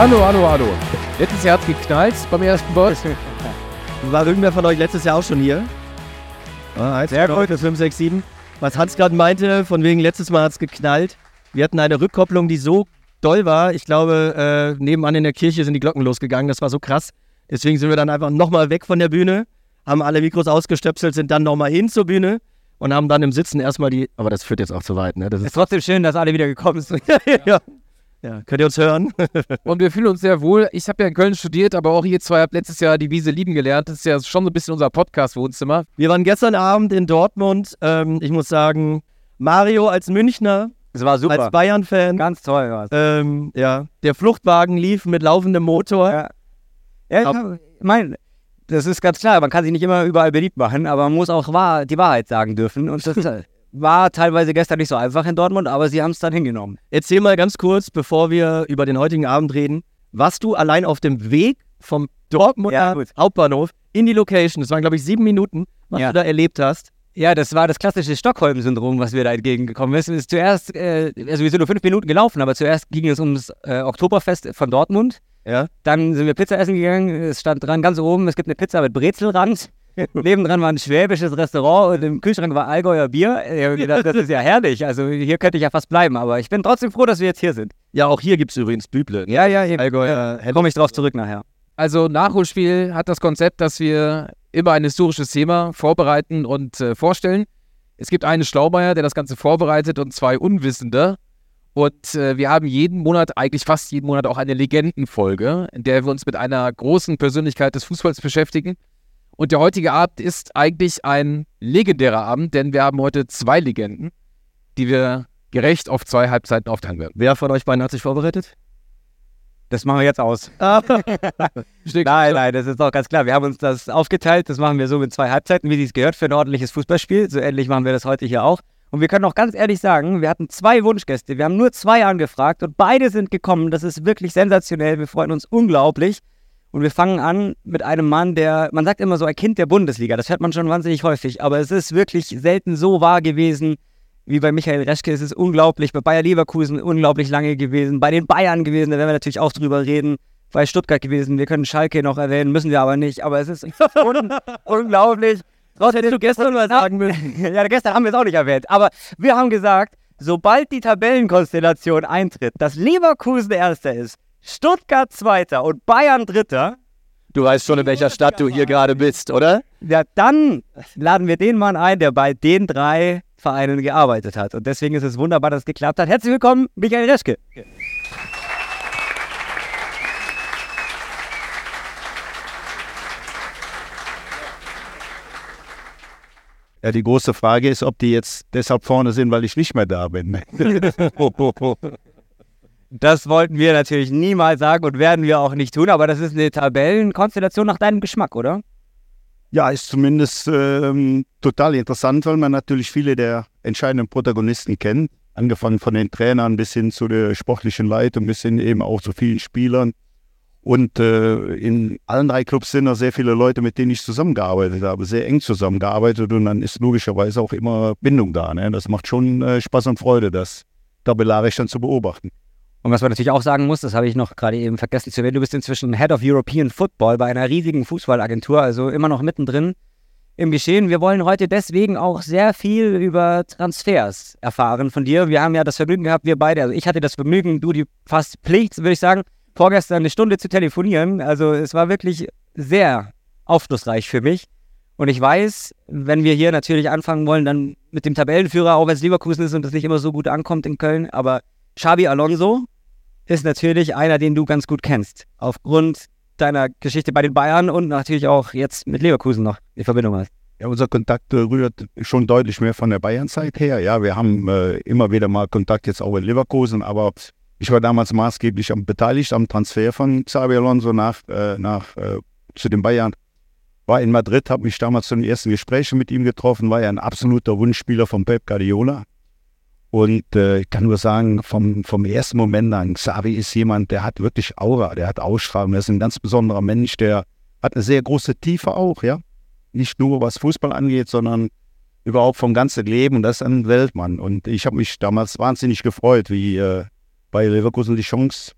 Hallo, hallo, hallo. Letztes Jahr hat geknallt beim ersten Boss. War irgendwer von euch letztes Jahr auch schon hier? Ah, Sehr gut. 5, 6, 7. Was Hans gerade meinte, von wegen letztes Mal hat es geknallt. Wir hatten eine Rückkopplung, die so doll war. Ich glaube, äh, nebenan in der Kirche sind die Glocken losgegangen. Das war so krass. Deswegen sind wir dann einfach nochmal weg von der Bühne, haben alle Mikros ausgestöpselt, sind dann nochmal hin zur Bühne und haben dann im Sitzen erstmal die. Aber das führt jetzt auch zu weit, ne? Das ist, ist trotzdem schön, dass alle wieder gekommen sind. ja. Ja, könnt ihr uns hören? und wir fühlen uns sehr wohl. Ich habe ja in Köln studiert, aber auch ihr zwei habt letztes Jahr die Wiese lieben gelernt. Das ist ja schon so ein bisschen unser Podcast-Wohnzimmer. Wir waren gestern Abend in Dortmund. Ähm, ich muss sagen, Mario als Münchner. Das war super. Als Bayern-Fan. Ganz toll war ähm, Ja, der Fluchtwagen lief mit laufendem Motor. Ja, ja ich meine, das ist ganz klar. Man kann sich nicht immer überall beliebt machen, aber man muss auch wahr, die Wahrheit sagen dürfen. Und das ist war teilweise gestern nicht so einfach in Dortmund, aber sie haben es dann hingenommen. Erzähl mal ganz kurz, bevor wir über den heutigen Abend reden, was du allein auf dem Weg vom Dortmunder ja, Hauptbahnhof in die Location, das waren glaube ich sieben Minuten, was ja. du da erlebt hast. Ja, das war das klassische Stockholm-Syndrom, was mir da entgegengekommen ist. ist zuerst, äh, also wir sind nur fünf Minuten gelaufen, aber zuerst ging es ums äh, Oktoberfest von Dortmund. Ja. Dann sind wir Pizza essen gegangen. Es stand dran ganz oben, es gibt eine Pizza mit Brezelrand. Nebendran war ein schwäbisches Restaurant und im Kühlschrank war Allgäuer Bier. Ich habe gedacht, das ist ja herrlich. Also hier könnte ich ja fast bleiben, aber ich bin trotzdem froh, dass wir jetzt hier sind. Ja, auch hier gibt es übrigens Büble. Ja, ja, eben. Allgäuer. Ja, komme ich drauf zurück nachher. Also Nachholspiel hat das Konzept, dass wir immer ein historisches Thema vorbereiten und äh, vorstellen. Es gibt einen Schlaumeier, der das Ganze vorbereitet und zwei Unwissende. Und äh, wir haben jeden Monat, eigentlich fast jeden Monat auch eine Legendenfolge, in der wir uns mit einer großen Persönlichkeit des Fußballs beschäftigen. Und der heutige Abend ist eigentlich ein legendärer Abend, denn wir haben heute zwei Legenden, die wir gerecht auf zwei Halbzeiten aufteilen werden. Wer von euch beiden hat sich vorbereitet? Das machen wir jetzt aus. nein, nein, das ist doch ganz klar. Wir haben uns das aufgeteilt. Das machen wir so mit zwei Halbzeiten, wie es gehört für ein ordentliches Fußballspiel. So ähnlich machen wir das heute hier auch. Und wir können auch ganz ehrlich sagen, wir hatten zwei Wunschgäste. Wir haben nur zwei angefragt und beide sind gekommen. Das ist wirklich sensationell. Wir freuen uns unglaublich. Und wir fangen an mit einem Mann, der, man sagt immer so, ein Kind der Bundesliga. Das hört man schon wahnsinnig häufig. Aber es ist wirklich selten so wahr gewesen wie bei Michael Reschke. Es ist unglaublich. Bei Bayer Leverkusen unglaublich lange gewesen. Bei den Bayern gewesen, da werden wir natürlich auch drüber reden. Bei Stuttgart gewesen. Wir können Schalke noch erwähnen, müssen wir aber nicht. Aber es ist un unglaublich. Was hättest du gestern mal sagen müssen? ja, gestern haben wir es auch nicht erwähnt. Aber wir haben gesagt, sobald die Tabellenkonstellation eintritt, dass Leverkusen Erster ist, Stuttgart Zweiter und Bayern Dritter. Du weißt schon, in welcher Stadt du hier gerade bist, oder? Ja, dann laden wir den Mann ein, der bei den drei Vereinen gearbeitet hat. Und deswegen ist es wunderbar, dass es geklappt hat. Herzlich willkommen, Michael Reschke. Ja, die große Frage ist, ob die jetzt deshalb vorne sind, weil ich nicht mehr da bin. Das wollten wir natürlich niemals sagen und werden wir auch nicht tun, aber das ist eine Tabellenkonstellation nach deinem Geschmack, oder? Ja, ist zumindest ähm, total interessant, weil man natürlich viele der entscheidenden Protagonisten kennt. Angefangen von den Trainern bis hin zu der sportlichen Leitung, bis hin eben auch zu vielen Spielern. Und äh, in allen drei Clubs sind da sehr viele Leute, mit denen ich zusammengearbeitet habe, sehr eng zusammengearbeitet. Und dann ist logischerweise auch immer Bindung da. Ne? Das macht schon äh, Spaß und Freude, das tabellarisch dann zu beobachten. Und was man natürlich auch sagen muss, das habe ich noch gerade eben vergessen zu erwähnen, du bist inzwischen Head of European Football bei einer riesigen Fußballagentur, also immer noch mittendrin im Geschehen. Wir wollen heute deswegen auch sehr viel über Transfers erfahren von dir. Wir haben ja das Vergnügen gehabt, wir beide, also ich hatte das Vergnügen, du die fast Pflicht, würde ich sagen, vorgestern eine Stunde zu telefonieren. Also es war wirklich sehr aufschlussreich für mich. Und ich weiß, wenn wir hier natürlich anfangen wollen, dann mit dem Tabellenführer, auch wenn es Leverkusen ist und das nicht immer so gut ankommt in Köln, aber Xabi Alonso ist natürlich einer, den du ganz gut kennst. Aufgrund deiner Geschichte bei den Bayern und natürlich auch jetzt mit Leverkusen noch in Verbindung hast. Ja, unser Kontakt rührt schon deutlich mehr von der Bayern-Zeit her. Ja, wir haben äh, immer wieder mal Kontakt jetzt auch in Leverkusen, aber ich war damals maßgeblich am, beteiligt am Transfer von Xabi Alonso nach, äh, nach äh, zu den Bayern. War in Madrid, habe mich damals zu den ersten Gesprächen mit ihm getroffen, war ja ein absoluter Wunschspieler von Pep Guardiola. Und äh, ich kann nur sagen, vom, vom ersten Moment an, Xavi ist jemand, der hat wirklich Aura, der hat Ausstrahlung, der ist ein ganz besonderer Mensch, der hat eine sehr große Tiefe auch, ja. Nicht nur was Fußball angeht, sondern überhaupt vom ganzen Leben und das ist ein Weltmann. Und ich habe mich damals wahnsinnig gefreut, wie äh, bei Leverkusen die Chance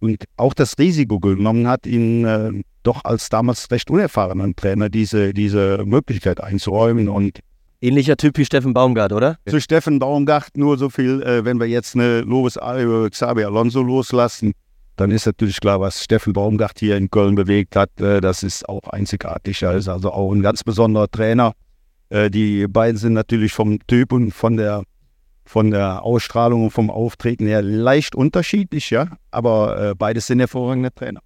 und auch das Risiko genommen hat, ihn äh, doch als damals recht unerfahrenen Trainer diese, diese Möglichkeit einzuräumen. Und Ähnlicher Typ wie Steffen Baumgart, oder? zu Steffen Baumgart nur so viel, äh, wenn wir jetzt eine Lovis äh, Xabi Alonso loslassen, dann ist natürlich klar, was Steffen Baumgart hier in Köln bewegt hat, äh, das ist auch einzigartig. Er ist also auch ein ganz besonderer Trainer. Äh, die beiden sind natürlich vom Typ und von der von der Ausstrahlung und vom Auftreten her leicht unterschiedlich, ja, aber äh, beides sind hervorragende Trainer.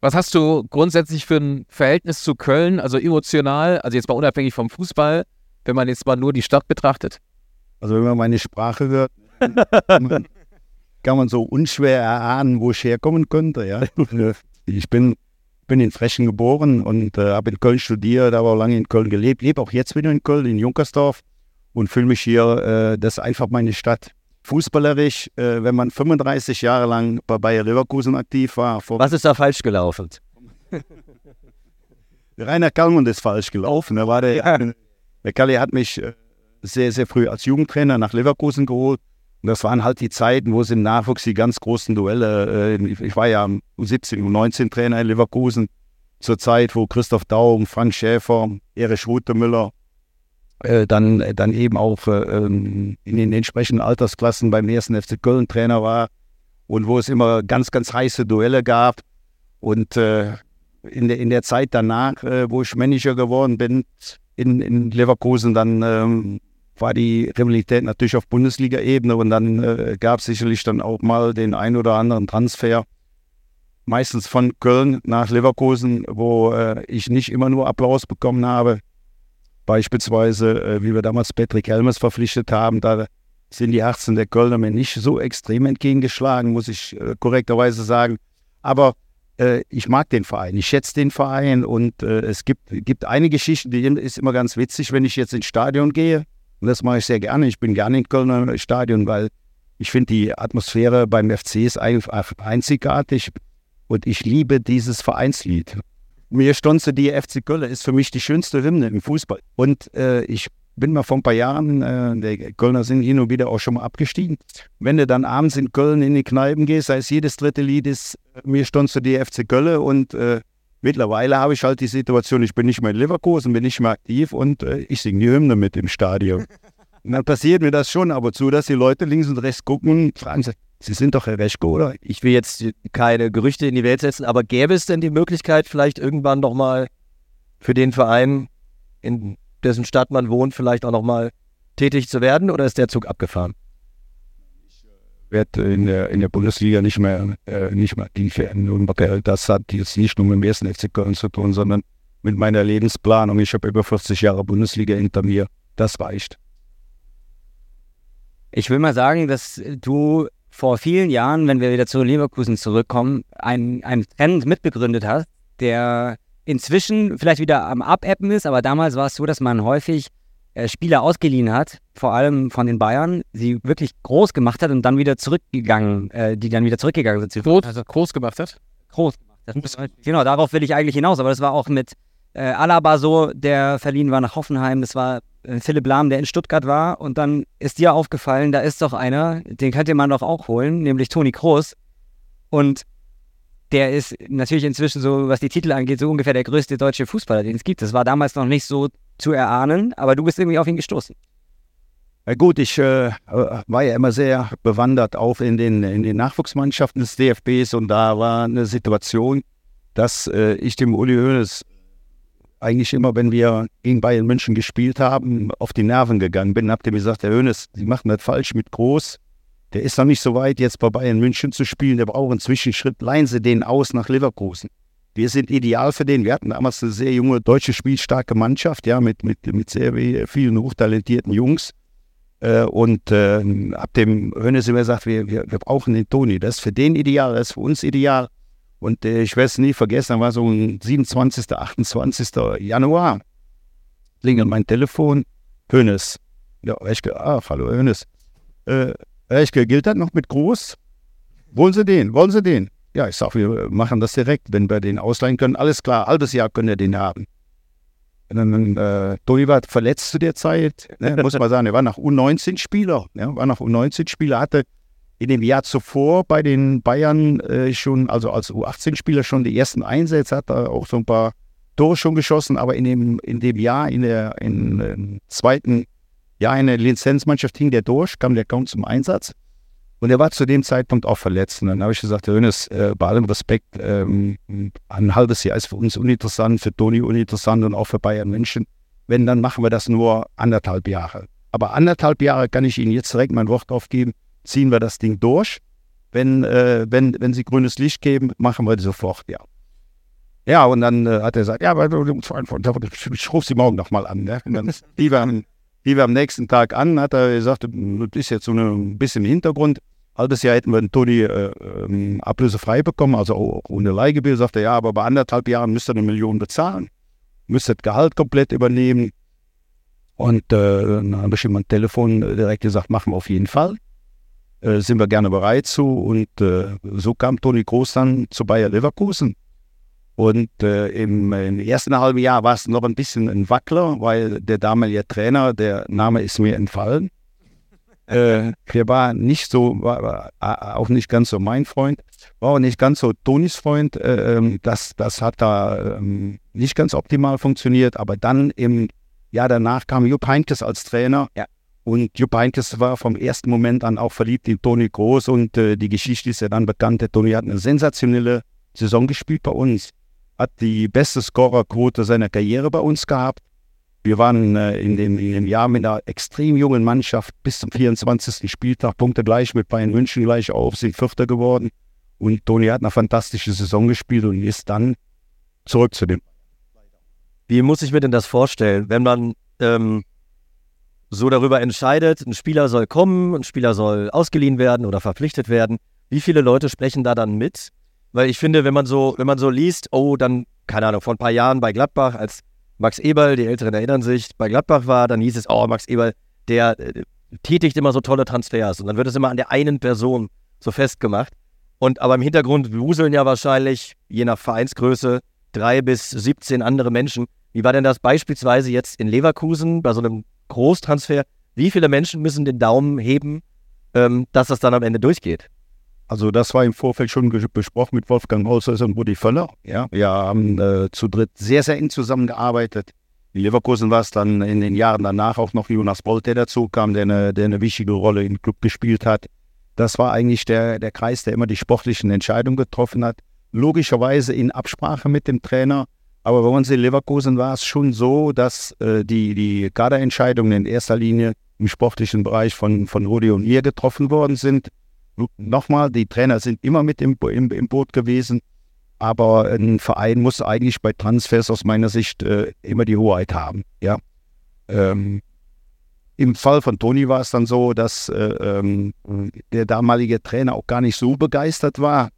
Was hast du grundsätzlich für ein Verhältnis zu Köln, also emotional, also jetzt mal unabhängig vom Fußball, wenn man jetzt mal nur die Stadt betrachtet? Also wenn man meine Sprache hört, kann man so unschwer erahnen, wo ich herkommen könnte. Ja. Ich bin, bin in Frechen geboren und äh, habe in Köln studiert, habe auch lange in Köln gelebt, lebe auch jetzt wieder in Köln, in Junkersdorf und fühle mich hier, äh, das ist einfach meine Stadt. Fußballerisch, äh, wenn man 35 Jahre lang bei Bayer Leverkusen aktiv war, vor Was ist da falsch gelaufen? Rainer Kallmund ist falsch gelaufen. Da war der, Kalli hat mich äh, sehr, sehr früh als Jugendtrainer nach Leverkusen geholt. Und das waren halt die Zeiten, wo es im Nachwuchs die ganz großen Duelle, äh, ich war ja U17, U19 Trainer in Leverkusen, zur Zeit, wo Christoph Daum, Frank Schäfer, Erich Rutemüller, äh, dann, dann eben auch äh, ähm, in den entsprechenden Altersklassen beim ersten FC Köln Trainer war und wo es immer ganz, ganz heiße Duelle gab. Und in, der, in der Zeit danach, wo ich Manager geworden bin, in, in Leverkusen, dann ähm, war die Rivalität natürlich auf Bundesliga-Ebene und dann äh, gab es sicherlich dann auch mal den ein oder anderen Transfer, meistens von Köln nach Leverkusen, wo äh, ich nicht immer nur Applaus bekommen habe. Beispielsweise, äh, wie wir damals Patrick Helmes verpflichtet haben, da sind die Herzen der Kölner mir nicht so extrem entgegengeschlagen, muss ich äh, korrekterweise sagen. Aber äh, ich mag den Verein, ich schätze den Verein und äh, es gibt, gibt eine Geschichte, die ist immer ganz witzig, wenn ich jetzt ins Stadion gehe. Und das mache ich sehr gerne. Ich bin gerne im Kölner Stadion, weil ich finde, die Atmosphäre beim FC ist einzigartig und ich liebe dieses Vereinslied. Mir stonze die FC Köln ist für mich die schönste Hymne im Fußball. Und äh, ich bin mal vor ein paar Jahren, äh, die Kölner sind hin und wieder auch schon mal abgestiegen. Wenn du dann abends in Köln in die Kneipen gehst, heißt jedes dritte Lied ist äh, Mir stonze die FC Köln und äh, Mittlerweile habe ich halt die Situation, ich bin nicht mehr in Leverkusen, bin nicht mehr aktiv und äh, ich singe die Hymne mit im Stadion. Und dann passiert mir das schon ab und zu, dass die Leute links und rechts gucken und fragen sich, Sie sind doch Herr Reschko, oder? Ich will jetzt keine Gerüchte in die Welt setzen, aber gäbe es denn die Möglichkeit, vielleicht irgendwann nochmal für den Verein, in dessen Stadt man wohnt, vielleicht auch nochmal tätig zu werden oder ist der Zug abgefahren? werde in der, in der Bundesliga nicht mehr, äh, nicht mehr aktiv werden. Und das hat jetzt nicht nur mit dem ersten FC Köln zu tun, sondern mit meiner Lebensplanung. Ich habe über 40 Jahre Bundesliga hinter mir. Das reicht. Ich will mal sagen, dass du vor vielen Jahren, wenn wir wieder zu Leverkusen zurückkommen, einen, einen Trend mitbegründet hast, der inzwischen vielleicht wieder am Abappen ist, aber damals war es so, dass man häufig äh, Spieler ausgeliehen hat, vor allem von den Bayern, sie wirklich groß gemacht hat und dann wieder zurückgegangen, äh, die dann wieder zurückgegangen sind. Groß, also groß gemacht hat? Groß gemacht hat. Genau, darauf will ich eigentlich hinaus, aber das war auch mit äh, Alaba so, der verliehen war nach Hoffenheim, das war äh, Philipp Lahm, der in Stuttgart war und dann ist dir aufgefallen, da ist doch einer, den könnte man doch auch holen, nämlich Toni Kroos und der ist natürlich inzwischen so, was die Titel angeht, so ungefähr der größte deutsche Fußballer, den es gibt. Das war damals noch nicht so zu erahnen, aber du bist irgendwie auf ihn gestoßen. Ja gut, ich äh, war ja immer sehr bewandert auch in den, in den Nachwuchsmannschaften des DFBs und da war eine Situation, dass äh, ich dem Uli Hoeneß eigentlich immer, wenn wir gegen Bayern München gespielt haben, auf die Nerven gegangen bin. Ihr mir gesagt, Herr Hoeneß, Sie machen das falsch mit Groß. Der ist noch nicht so weit, jetzt bei Bayern München zu spielen. Der braucht einen Zwischenschritt. Leihen Sie den aus nach Leverkusen. Wir sind ideal für den. Wir hatten damals eine sehr junge, deutsche, spielstarke Mannschaft, ja, mit, mit, mit sehr vielen hochtalentierten Jungs. Äh, und äh, ab dem Hönes immer gesagt, wir, wir, wir brauchen den Toni. Das ist für den ideal, das ist für uns ideal. Und äh, ich werde es nie vergessen, war so ein 27., 28. Januar. Klingelt mein Telefon. Hönes. Ja, Reschke, ach, hallo Hönes. Äh, Reschke, gilt das noch mit Groß? Wollen Sie den? Wollen Sie den? Ja, ich sage, wir machen das direkt, wenn wir den ausleihen können. Alles klar, halbes Jahr können wir den haben. Und dann, äh, Toni war verletzt zu der Zeit, ne, muss man sagen, er war nach U19-Spieler, ja, war nach U19-Spieler, hatte in dem Jahr zuvor bei den Bayern äh, schon, also als U18-Spieler schon die ersten Einsätze, hat er auch so ein paar Tore schon geschossen, aber in dem, in dem Jahr, in der in, in zweiten Jahr in der Lizenzmannschaft hing der durch, kam der kaum zum Einsatz. Und er war zu dem Zeitpunkt auch verletzt. Und dann habe ich gesagt, Hönes, äh, bei allem Respekt, ähm, ein halbes Jahr ist für uns uninteressant, für Toni uninteressant und auch für Bayern München. Wenn, dann machen wir das nur anderthalb Jahre. Aber anderthalb Jahre kann ich Ihnen jetzt direkt mein Wort aufgeben ziehen wir das Ding durch. Wenn, äh, wenn, wenn sie grünes Licht geben, machen wir sofort, ja. Ja, und dann äh, hat er gesagt, ja, aber ich rufe sie morgen nochmal an. Ne? Und dann die die wir am nächsten Tag an, hat er gesagt, das ist jetzt so ein bisschen im Hintergrund. Halbes Jahr hätten wir den Toni äh, ähm, ablösefrei bekommen, also ohne Leihgebühr. Sagt er, ja, aber bei anderthalb Jahren müsst ihr eine Million bezahlen. Müsst das Gehalt komplett übernehmen. Und äh, dann habe ich ihm am Telefon direkt gesagt, machen wir auf jeden Fall äh, sind wir gerne bereit zu. Und äh, so kam Toni Groß dann zu Bayer Leverkusen. Und äh, im, im, ersten halben Jahr war es noch ein bisschen ein Wackler, weil der damalige Trainer, der Name ist mir entfallen, äh, der war nicht so, war, war, auch nicht ganz so mein Freund, war auch nicht ganz so Tonis Freund. Äh, ähm, das, das hat da ähm, nicht ganz optimal funktioniert, aber dann im Jahr danach kam Jupp Heynckes als Trainer. Ja. Und Jupp Heynckes war vom ersten Moment an auch verliebt in Toni Groß und äh, die Geschichte ist ja dann bekannt. Der Toni hat eine sensationelle Saison gespielt bei uns, hat die beste Scorerquote seiner Karriere bei uns gehabt. Wir waren äh, in, dem, in, dem, Jahr mit einer extrem jungen Mannschaft bis zum 24. Spieltag Punkte gleich mit Bayern München gleich auf, sind Vierter geworden. Und Toni hat eine fantastische Saison gespielt und ist dann zurück zu dem. Wie muss ich mir denn das vorstellen, wenn man ähm, so darüber entscheidet, ein Spieler soll kommen, ein Spieler soll ausgeliehen werden oder verpflichtet werden. Wie viele Leute sprechen da dann mit? Weil ich finde, wenn man so, wenn man so liest, oh, dann, keine Ahnung, vor ein paar Jahren bei Gladbach, als Max Eberl, die Älteren erinnern sich, bei Gladbach war, dann hieß es, oh, Max Eberl, der äh, tätigt immer so tolle Transfers. Und dann wird es immer an der einen Person so festgemacht. Und aber im Hintergrund wuseln ja wahrscheinlich, je nach Vereinsgröße, drei bis 17 andere Menschen. Wie war denn das beispielsweise jetzt in Leverkusen bei so einem Großtransfer, wie viele Menschen müssen den Daumen heben, ähm, dass das dann am Ende durchgeht? Also das war im Vorfeld schon besprochen mit Wolfgang Holzhäuser und Rudi Völler. Ja, wir haben äh, zu dritt sehr, sehr eng zusammengearbeitet. In Leverkusen war es dann in den Jahren danach auch noch Jonas Bolt, der dazu kam, der eine, der eine wichtige Rolle im Club gespielt hat. Das war eigentlich der, der Kreis, der immer die sportlichen Entscheidungen getroffen hat. Logischerweise in Absprache mit dem Trainer aber bei uns in Leverkusen war es schon so, dass äh, die, die Kaderentscheidungen in erster Linie im sportlichen Bereich von, von Rudi und mir getroffen worden sind. Nochmal, die Trainer sind immer mit im, im, im Boot gewesen, aber ein Verein muss eigentlich bei Transfers aus meiner Sicht äh, immer die Hoheit haben. Ja. Ähm, Im Fall von Toni war es dann so, dass äh, ähm, der damalige Trainer auch gar nicht so begeistert war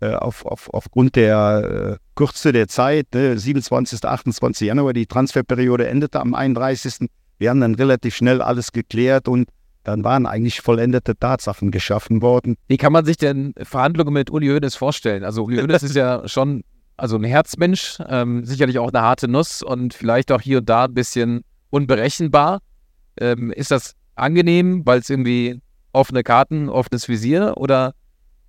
äh, auf, auf, aufgrund der äh, Kürze der Zeit, ne, 27. 28. Januar, die Transferperiode endete am 31. Wir haben dann relativ schnell alles geklärt und dann waren eigentlich vollendete Tatsachen geschaffen worden. Wie kann man sich denn Verhandlungen mit Uli Hoeneß vorstellen? Also Uli Hoeneß ist ja schon also ein Herzmensch, ähm, sicherlich auch eine harte Nuss und vielleicht auch hier und da ein bisschen unberechenbar. Ähm, ist das angenehm, weil es irgendwie offene Karten, offenes Visier oder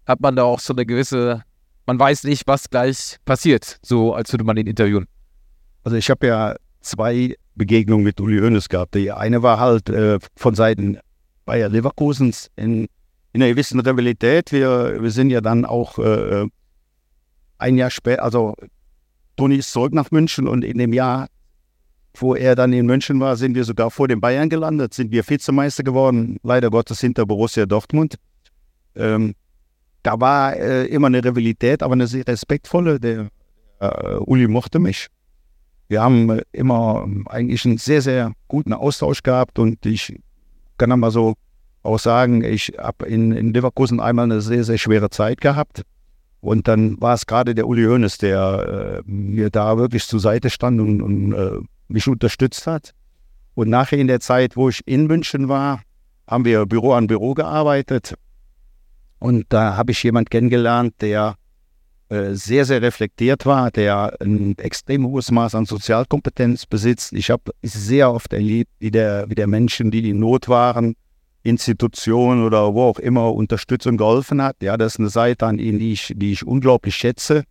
hat man da auch so eine gewisse, man weiß nicht, was gleich passiert, so als würde man ihn interviewen. Also ich habe ja zwei Begegnungen mit Uli Hoeneß gehabt. Die eine war halt äh, von Seiten Bayer Leverkusens in, in einer gewissen Rivalität. Wir, wir sind ja dann auch äh, ein Jahr später, also Toni ist zurück nach München und in dem Jahr, wo er dann in München war, sind wir sogar vor den Bayern gelandet, sind wir Vizemeister geworden, leider Gottes hinter Borussia Dortmund. Ähm, da war äh, immer eine Rivalität, aber eine sehr respektvolle. Der äh, Uli mochte mich. Wir haben äh, immer eigentlich einen sehr, sehr guten Austausch gehabt und ich kann mal so auch sagen, ich habe in, in Leverkusen einmal eine sehr, sehr schwere Zeit gehabt. Und dann war es gerade der Uli Hoeneß, der äh, mir da wirklich zur Seite stand und, und äh, mich unterstützt hat. Und nachher in der Zeit, wo ich in München war, haben wir Büro an Büro gearbeitet. Und da habe ich jemanden kennengelernt, der sehr, sehr reflektiert war, der ein extrem hohes Maß an Sozialkompetenz besitzt. Ich habe sehr oft erlebt, wie der, wie der Menschen, die in Not waren, Institution oder wo auch immer Unterstützung geholfen hat. Ja, das ist eine Seite an ihn, die ich, die ich unglaublich schätze.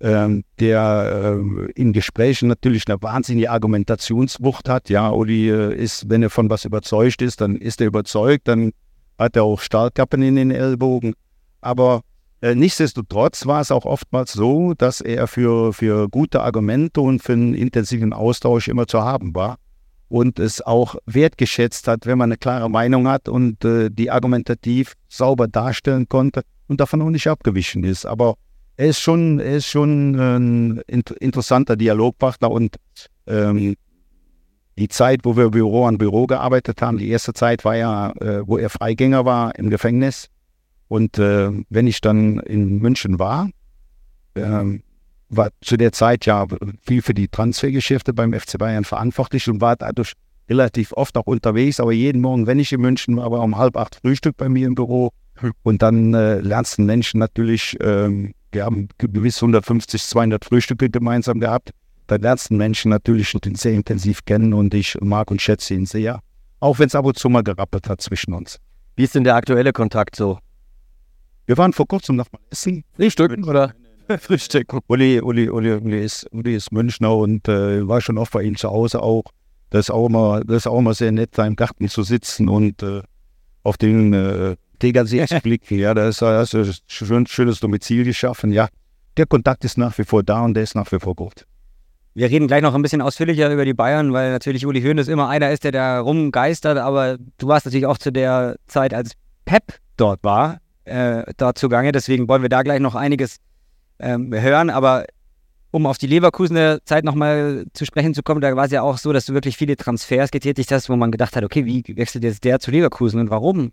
Ähm, der äh, in Gesprächen natürlich eine wahnsinnige Argumentationswucht hat. Ja, Uli äh, ist, wenn er von was überzeugt ist, dann ist er überzeugt, dann hat er auch Stahlkappen in den Ellbogen. Aber äh, nichtsdestotrotz war es auch oftmals so, dass er für, für gute Argumente und für einen intensiven Austausch immer zu haben war und es auch wertgeschätzt hat, wenn man eine klare Meinung hat und äh, die argumentativ sauber darstellen konnte und davon auch nicht abgewichen ist. Aber er ist schon, er ist schon ein interessanter Dialogpartner und ähm, die Zeit, wo wir Büro an Büro gearbeitet haben, die erste Zeit war ja, äh, wo er Freigänger war im Gefängnis. Und äh, wenn ich dann in München war, äh, war zu der Zeit ja viel für die Transfergeschäfte beim FC Bayern verantwortlich und war dadurch relativ oft auch unterwegs. Aber jeden Morgen, wenn ich in München war, war um halb acht Frühstück bei mir im Büro. Und dann äh, lernst du Menschen natürlich, ähm, wir haben gewiss 150, 200 Frühstücke gemeinsam gehabt. Da lernst du Menschen natürlich sehr intensiv kennen und ich mag und schätze ihn sehr. Auch wenn es ab und zu mal gerappelt hat zwischen uns. Wie ist denn der aktuelle Kontakt so? Wir waren vor kurzem noch mal essen. Frühstücken oder? Frühstücken. Uli, Uli, Uli, Uli, ist, Uli ist Münchner und äh, war schon oft bei ihm zu Hause auch. Das ist auch immer, das ist auch immer sehr nett, da im Garten zu sitzen und äh, auf den äh, Tegernsee zu blicken. Ja, da ist, ist ein schön, schönes Domizil geschaffen. Ja, der Kontakt ist nach wie vor da und der ist nach wie vor gut. Wir reden gleich noch ein bisschen ausführlicher über die Bayern, weil natürlich Uli Hoeneß immer einer ist, der da rumgeistert, aber du warst natürlich auch zu der Zeit, als Pep dort war, äh, dort zugange. Deswegen wollen wir da gleich noch einiges ähm, hören. Aber um auf die Leverkusener Zeit nochmal zu sprechen zu kommen, da war es ja auch so, dass du wirklich viele Transfers getätigt hast, wo man gedacht hat, okay, wie wechselt jetzt der zu Leverkusen und warum?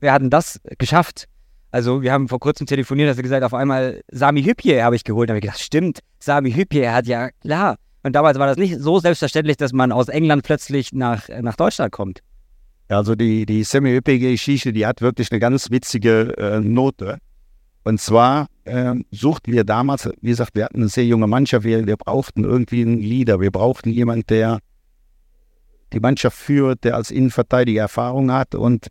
Wer hat denn das geschafft? Also, wir haben vor kurzem telefoniert, hast du gesagt, auf einmal Sami Hüpje habe ich geholt. Da habe ich gedacht, stimmt, Sami Hüpje hat ja, klar. Und damals war das nicht so selbstverständlich, dass man aus England plötzlich nach, nach Deutschland kommt. Also die, die Semi-Üppige-Geschichte, die hat wirklich eine ganz witzige äh, Note. Und zwar äh, suchten wir damals, wie gesagt, wir hatten eine sehr junge Mannschaft, wir, wir brauchten irgendwie einen Leader, wir brauchten jemanden, der die Mannschaft führt, der als Innenverteidiger Erfahrung hat und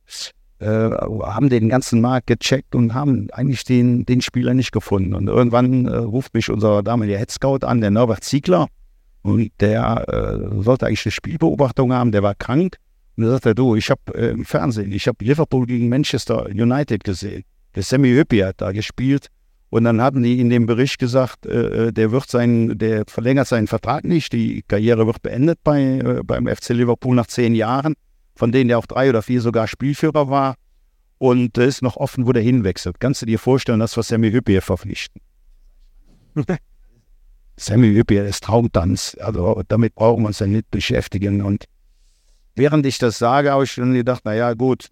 äh, haben den ganzen Markt gecheckt und haben eigentlich den, den Spieler nicht gefunden. Und irgendwann äh, ruft mich unser damaliger Head Scout an, der Norbert Ziegler, und der äh, sollte eigentlich eine Spielbeobachtung haben, der war krank. Und da sagt er, du, ich habe äh, im Fernsehen, ich habe Liverpool gegen Manchester United gesehen. Der Sammy Hüppi hat da gespielt. Und dann hatten die in dem Bericht gesagt, äh, äh, der wird sein, der verlängert seinen Vertrag nicht, die Karriere wird beendet bei, äh, beim FC Liverpool nach zehn Jahren, von denen er auch drei oder vier sogar Spielführer war. Und es ist noch offen, wo der hinwechselt. Kannst du dir vorstellen, dass wir Sammy Hüppi verpflichten? Sammy Hüppi ist Traumtanz. Also damit brauchen wir uns ja nicht beschäftigen. Und während ich das sage, habe ich schon gedacht, naja gut,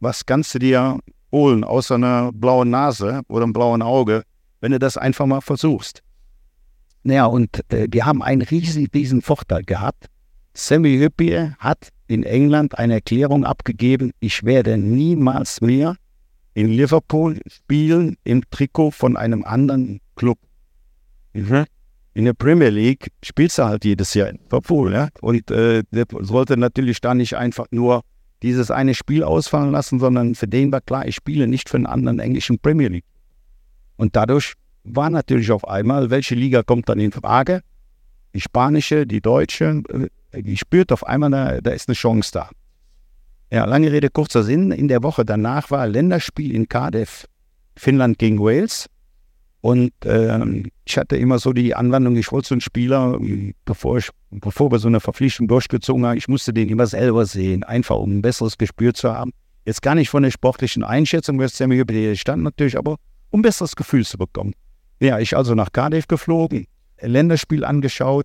was kannst du dir holen außer einer blauen Nase oder einem blauen Auge, wenn du das einfach mal versuchst. Naja, und äh, wir haben einen riesen, riesen Vorteil gehabt. Sammy Hüppier hat in England eine Erklärung abgegeben, ich werde niemals mehr in Liverpool spielen im Trikot von einem anderen Club. Mhm in der Premier League spielst du halt jedes Jahr in Liverpool. Ja? Und äh, der sollte natürlich da nicht einfach nur dieses eine Spiel ausfallen lassen, sondern für den war klar, ich spiele nicht für einen anderen englischen Premier League. Und dadurch war natürlich auf einmal, welche Liga kommt dann in Frage? Die spanische, die deutsche. Äh, ich spürt auf einmal, da, da ist eine Chance da. Ja, lange Rede, kurzer Sinn. In der Woche danach war Länderspiel in Cardiff, Finnland gegen Wales. Und äh, ich hatte immer so die Anwandlung, ich wollte so einen Spieler, bevor, ich, bevor wir so eine Verpflichtung durchgezogen haben, ich musste den immer selber sehen, einfach um ein besseres Gespür zu haben. Jetzt gar nicht von der sportlichen Einschätzung, was Sammy über die stand natürlich, aber um ein besseres Gefühl zu bekommen. Ja, ich also nach Cardiff geflogen, Länderspiel angeschaut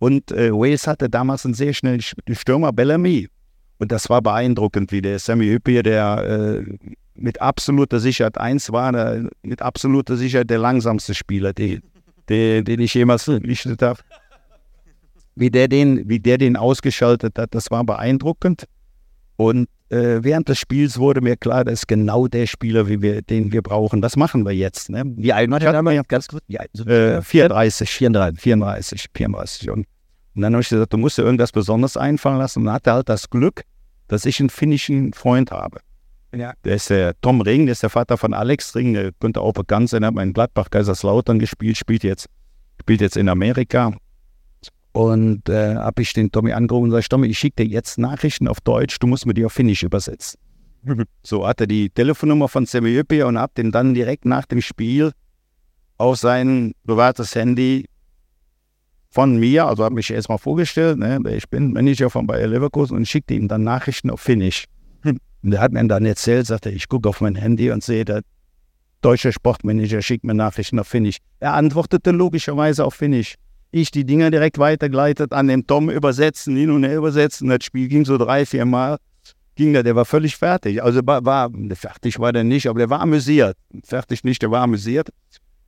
und äh, Wales hatte damals einen sehr schnellen Stürmer, Bellamy. Und das war beeindruckend, wie der Sammy Hüppier, der äh, mit absoluter Sicherheit, eins war der, mit absoluter Sicherheit der langsamste Spieler, den, den, den ich jemals verpflichtet habe. Wie der, den, wie der den ausgeschaltet hat, das war beeindruckend. Und äh, während des Spiels wurde mir klar, das ist genau der Spieler, wir, den wir brauchen. Was machen wir jetzt? Ne? Wie alt war der damals? Ganz kurz. Ja, äh, 34, 34, 34, 34. Und, und dann habe ich gesagt, du musst dir irgendwas Besonderes einfallen lassen. Und dann hatte halt das Glück, dass ich einen finnischen Freund habe. Ja. Der ist der Tom Ring, der ist der Vater von Alex Ring, der könnte auch bekannt sein, hat mal in Gladbach Kaiserslautern gespielt, spielt jetzt, spielt jetzt in Amerika. Und äh, habe ich den Tommy angerufen und sage, Tommy, ich schicke dir jetzt Nachrichten auf Deutsch, du musst mir die auf Finnisch übersetzen. so hat er die Telefonnummer von Sammy Semiope und hat den dann direkt nach dem Spiel auf sein privates Handy von mir, also habe mich erstmal vorgestellt, ne, ich bin Manager von Bayer Leverkusen und schickte ihm dann Nachrichten auf Finnisch. Und er hat mir dann erzählt, sagte, ich gucke auf mein Handy und sehe, der deutsche Sportmanager schickt mir Nachrichten auf Finnisch. Er antwortete logischerweise auf Finnisch. Ich die Dinger direkt weitergeleitet, an den Tom übersetzen, hin und her übersetzen. Das Spiel ging so drei, vier Mal. Ging der, der war völlig fertig. Also war, war fertig war der nicht, aber der war amüsiert. Fertig nicht, der war amüsiert.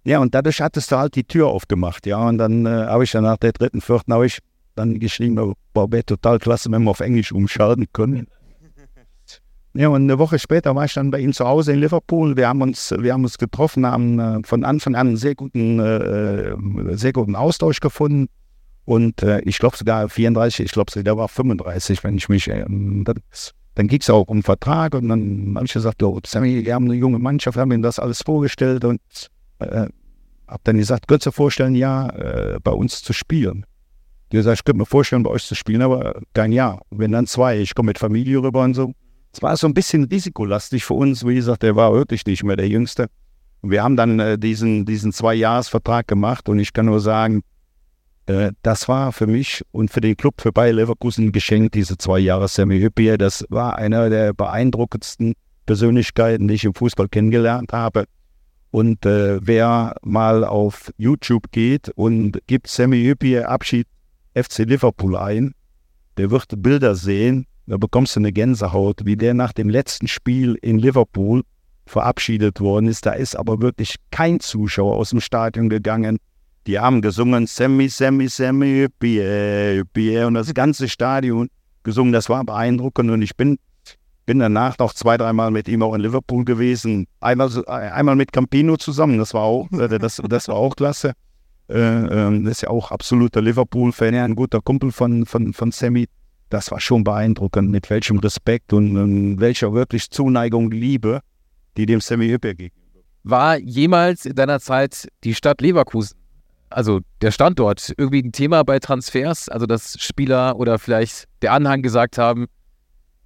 Ja, und dadurch hattest du halt die Tür aufgemacht, ja. Und dann äh, habe ich dann nach der dritten, vierten, habe ich dann geschrieben, boah, wäre total klasse, wenn wir auf Englisch umschalten können. Ja, und eine Woche später war ich dann bei ihm zu Hause in Liverpool. Wir haben uns, wir haben uns getroffen, haben äh, von Anfang an einen sehr guten, äh, äh sehr guten Austausch gefunden. Und äh, ich glaube sogar 34, ich glaube, der war 35, wenn ich mich. Äh, dann dann ging es auch um Vertrag und dann habe ich gesagt, oh, Sammy, wir haben eine junge Mannschaft, haben ihm das alles vorgestellt und äh, habe dann gesagt, könntest du dir vorstellen, ja, äh, bei uns zu spielen? Die gesagt, ich könnte mir vorstellen, bei euch zu spielen, aber kein Jahr. Wenn dann zwei, ich komme mit Familie rüber und so. Es war so ein bisschen risikolastig für uns. Wie gesagt, der war wirklich nicht mehr der Jüngste. Und wir haben dann äh, diesen, diesen Zwei-Jahres-Vertrag gemacht und ich kann nur sagen, äh, das war für mich und für den Club, für Bayer Leverkusen ein Geschenk, diese zwei Jahre Sammy Hüppier. Das war einer der beeindruckendsten Persönlichkeiten, die ich im Fußball kennengelernt habe. Und äh, wer mal auf YouTube geht und gibt Sammy Hüppier Abschied FC Liverpool ein, der wird Bilder sehen, da bekommst du eine Gänsehaut, wie der nach dem letzten Spiel in Liverpool verabschiedet worden ist. Da ist aber wirklich kein Zuschauer aus dem Stadion gegangen. Die haben gesungen Sammy, Sammy, Sammy, Hüppier, Hüppier und das ganze Stadion gesungen. Das war beeindruckend und ich bin bin danach noch zwei, dreimal mit ihm auch in Liverpool gewesen. Einmal, einmal mit Campino zusammen, das war auch, äh, das, das war auch klasse. Äh, äh, das ist ja auch absoluter Liverpool-Fan, ein guter Kumpel von, von, von Sammy. Das war schon beeindruckend, mit welchem Respekt und, und welcher wirklich Zuneigung, Liebe, die dem Sammy Hüppe gegenüber. War jemals in deiner Zeit die Stadt Leverkusen, also der Standort, irgendwie ein Thema bei Transfers? Also, dass Spieler oder vielleicht der Anhang gesagt haben,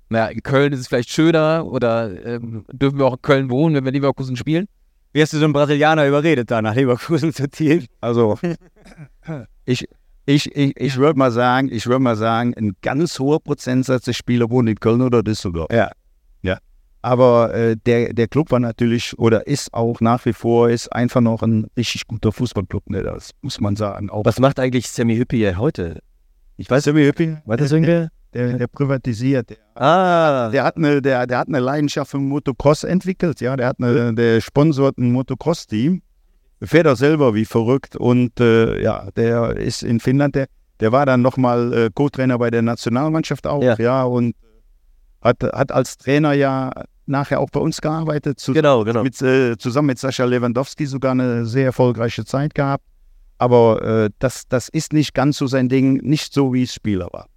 naja, in Köln ist es vielleicht schöner oder ähm, dürfen wir auch in Köln wohnen, wenn wir Leverkusen spielen? Wie hast du so einen Brasilianer überredet, da nach Leverkusen zu ziehen? Also, ich, ich, ich, ich würde mal sagen, ich würde mal sagen, ein ganz hoher Prozentsatz der Spieler wohnen in Köln oder Düsseldorf. Ja. Ja. Aber äh, der, der Club war natürlich oder ist auch nach wie vor ist einfach noch ein richtig guter Fußballclub, ne? Das muss man sagen. Auch Was macht eigentlich Sammy Hüppi heute? Ich weiß, Sammy Hüppi, war das irgendwie? Der, der privatisiert. Der, ah. der, hat eine, der, der hat eine Leidenschaft für Motocross entwickelt. Ja, der hat eine, der sponsort ein Motocross-Team. Fährt auch selber wie verrückt. Und äh, ja, der ist in Finnland, der, der war dann nochmal äh, Co-Trainer bei der Nationalmannschaft auch. Ja, ja und hat, hat als Trainer ja nachher auch bei uns gearbeitet. Zu, genau, genau. Mit, äh, zusammen mit Sascha Lewandowski sogar eine sehr erfolgreiche Zeit gehabt. Aber äh, das, das ist nicht ganz so sein Ding, nicht so wie es Spieler war.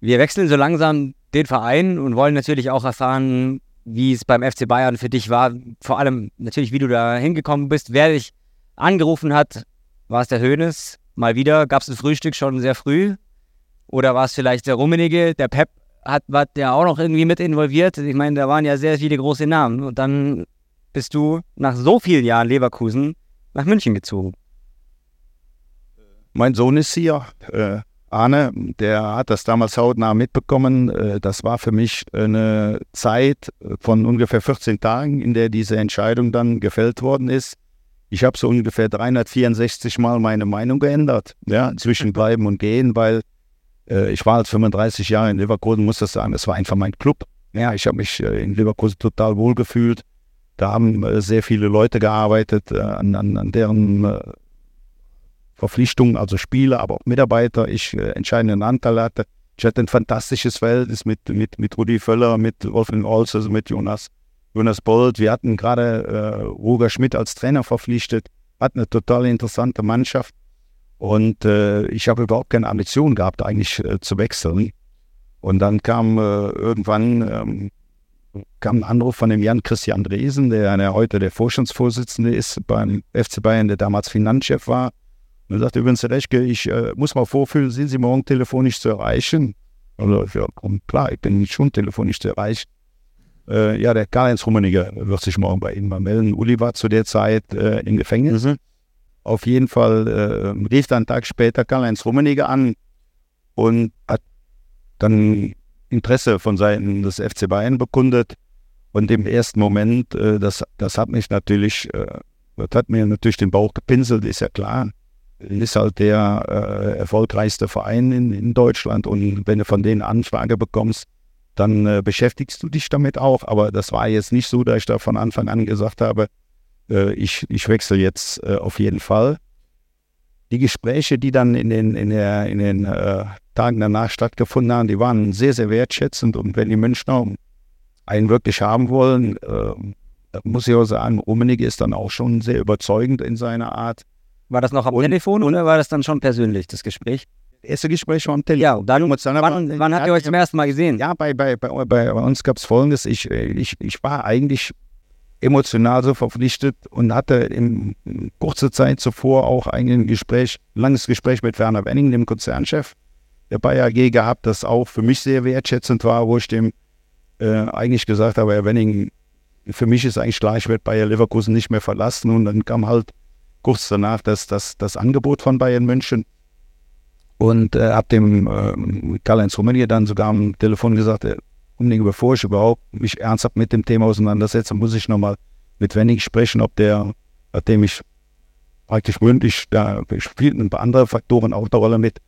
Wir wechseln so langsam den Verein und wollen natürlich auch erfahren, wie es beim FC Bayern für dich war. Vor allem natürlich, wie du da hingekommen bist. Wer dich angerufen hat, war es der Hönes. Mal wieder gab es ein Frühstück schon sehr früh. Oder war es vielleicht der Rummenige? Der Pep hat war der auch noch irgendwie mit involviert. Ich meine, da waren ja sehr viele große Namen. Und dann bist du nach so vielen Jahren Leverkusen nach München gezogen. Mein Sohn ist hier. Äh, Arne, der hat das damals hautnah mitbekommen. Äh, das war für mich eine Zeit von ungefähr 14 Tagen, in der diese Entscheidung dann gefällt worden ist. Ich habe so ungefähr 364 Mal meine Meinung geändert, ja, zwischen bleiben und gehen, weil äh, ich war als 35 Jahre in Leverkusen, muss das sagen, das war einfach mein Club. Ja, ich habe mich äh, in Leverkusen total wohl gefühlt. Da haben äh, sehr viele Leute gearbeitet, an, an, an deren Verpflichtungen, also Spieler, aber auch Mitarbeiter, ich äh, entscheidenden Anteil hatte. Ich hatte ein fantastisches Verhältnis mit, mit, mit Rudi Völler, mit Wolfgang Olz, also mit Jonas, Jonas Bolt. Wir hatten gerade äh, Roger Schmidt als Trainer verpflichtet, hatten eine total interessante Mannschaft. Und äh, ich habe überhaupt keine Ambition gehabt, eigentlich äh, zu wechseln. Und dann kam äh, irgendwann ähm, kam ein Anruf von dem Jan Christian Dresen, der, der heute der Vorstandsvorsitzende ist beim FC Bayern, der damals Finanzchef war. Und er sagte übrigens, Herr Reschke, ich äh, muss mal vorfühlen, sind Sie morgen telefonisch zu erreichen? Also, ja, klar, ich bin schon telefonisch zu erreichen. Äh, ja, der Karl-Heinz Rummeniger wird sich morgen bei Ihnen mal melden. Uli war zu der Zeit äh, im Gefängnis. Mhm. Auf jeden Fall äh, rief dann einen Tag später Karl-Heinz Rummeniger an und hat dann Interesse von Seiten des FC Bayern bekundet. Und im ersten Moment, äh, das, das hat mich natürlich, äh, das hat mir natürlich den Bauch gepinselt, ist ja klar. Ist halt der äh, erfolgreichste Verein in, in Deutschland und wenn du von denen Anfrage bekommst, dann äh, beschäftigst du dich damit auch. Aber das war jetzt nicht so, dass ich da von Anfang an gesagt habe, äh, ich, ich wechsle jetzt äh, auf jeden Fall. Die Gespräche, die dann in den, in der, in den äh, Tagen danach stattgefunden haben, die waren sehr, sehr wertschätzend. Und wenn die Münchner einen wirklich haben wollen, äh, muss ich auch sagen, Rummenigge ist dann auch schon sehr überzeugend in seiner Art. War das noch am und, Telefon oder war das dann schon persönlich, das Gespräch? Das erste Gespräch war am Telefon. Ja, dann, wann, wann habt ihr euch zum ersten Mal gesehen? Ja, bei, bei, bei, bei uns gab es Folgendes. Ich, ich, ich war eigentlich emotional so verpflichtet und hatte in kurzer Zeit zuvor auch ein Gespräch, langes Gespräch mit Werner Wenning, dem Konzernchef der Bayer AG, gehabt, das auch für mich sehr wertschätzend war, wo ich dem äh, eigentlich gesagt habe, Herr Wenning, für mich ist eigentlich klar, ich werde Bayer Leverkusen nicht mehr verlassen. Und dann kam halt kurz danach das, das, das Angebot von Bayern München. Und äh, ab dem äh, Karl-Heinz Rummenigge dann sogar am Telefon gesagt, äh, unbedingt, bevor ich überhaupt mich ernsthaft mit dem Thema auseinandersetze, muss ich nochmal mit Wenning sprechen, ob der, nachdem ich praktisch mündlich, da spielten ein paar andere Faktoren auch eine Rolle mit,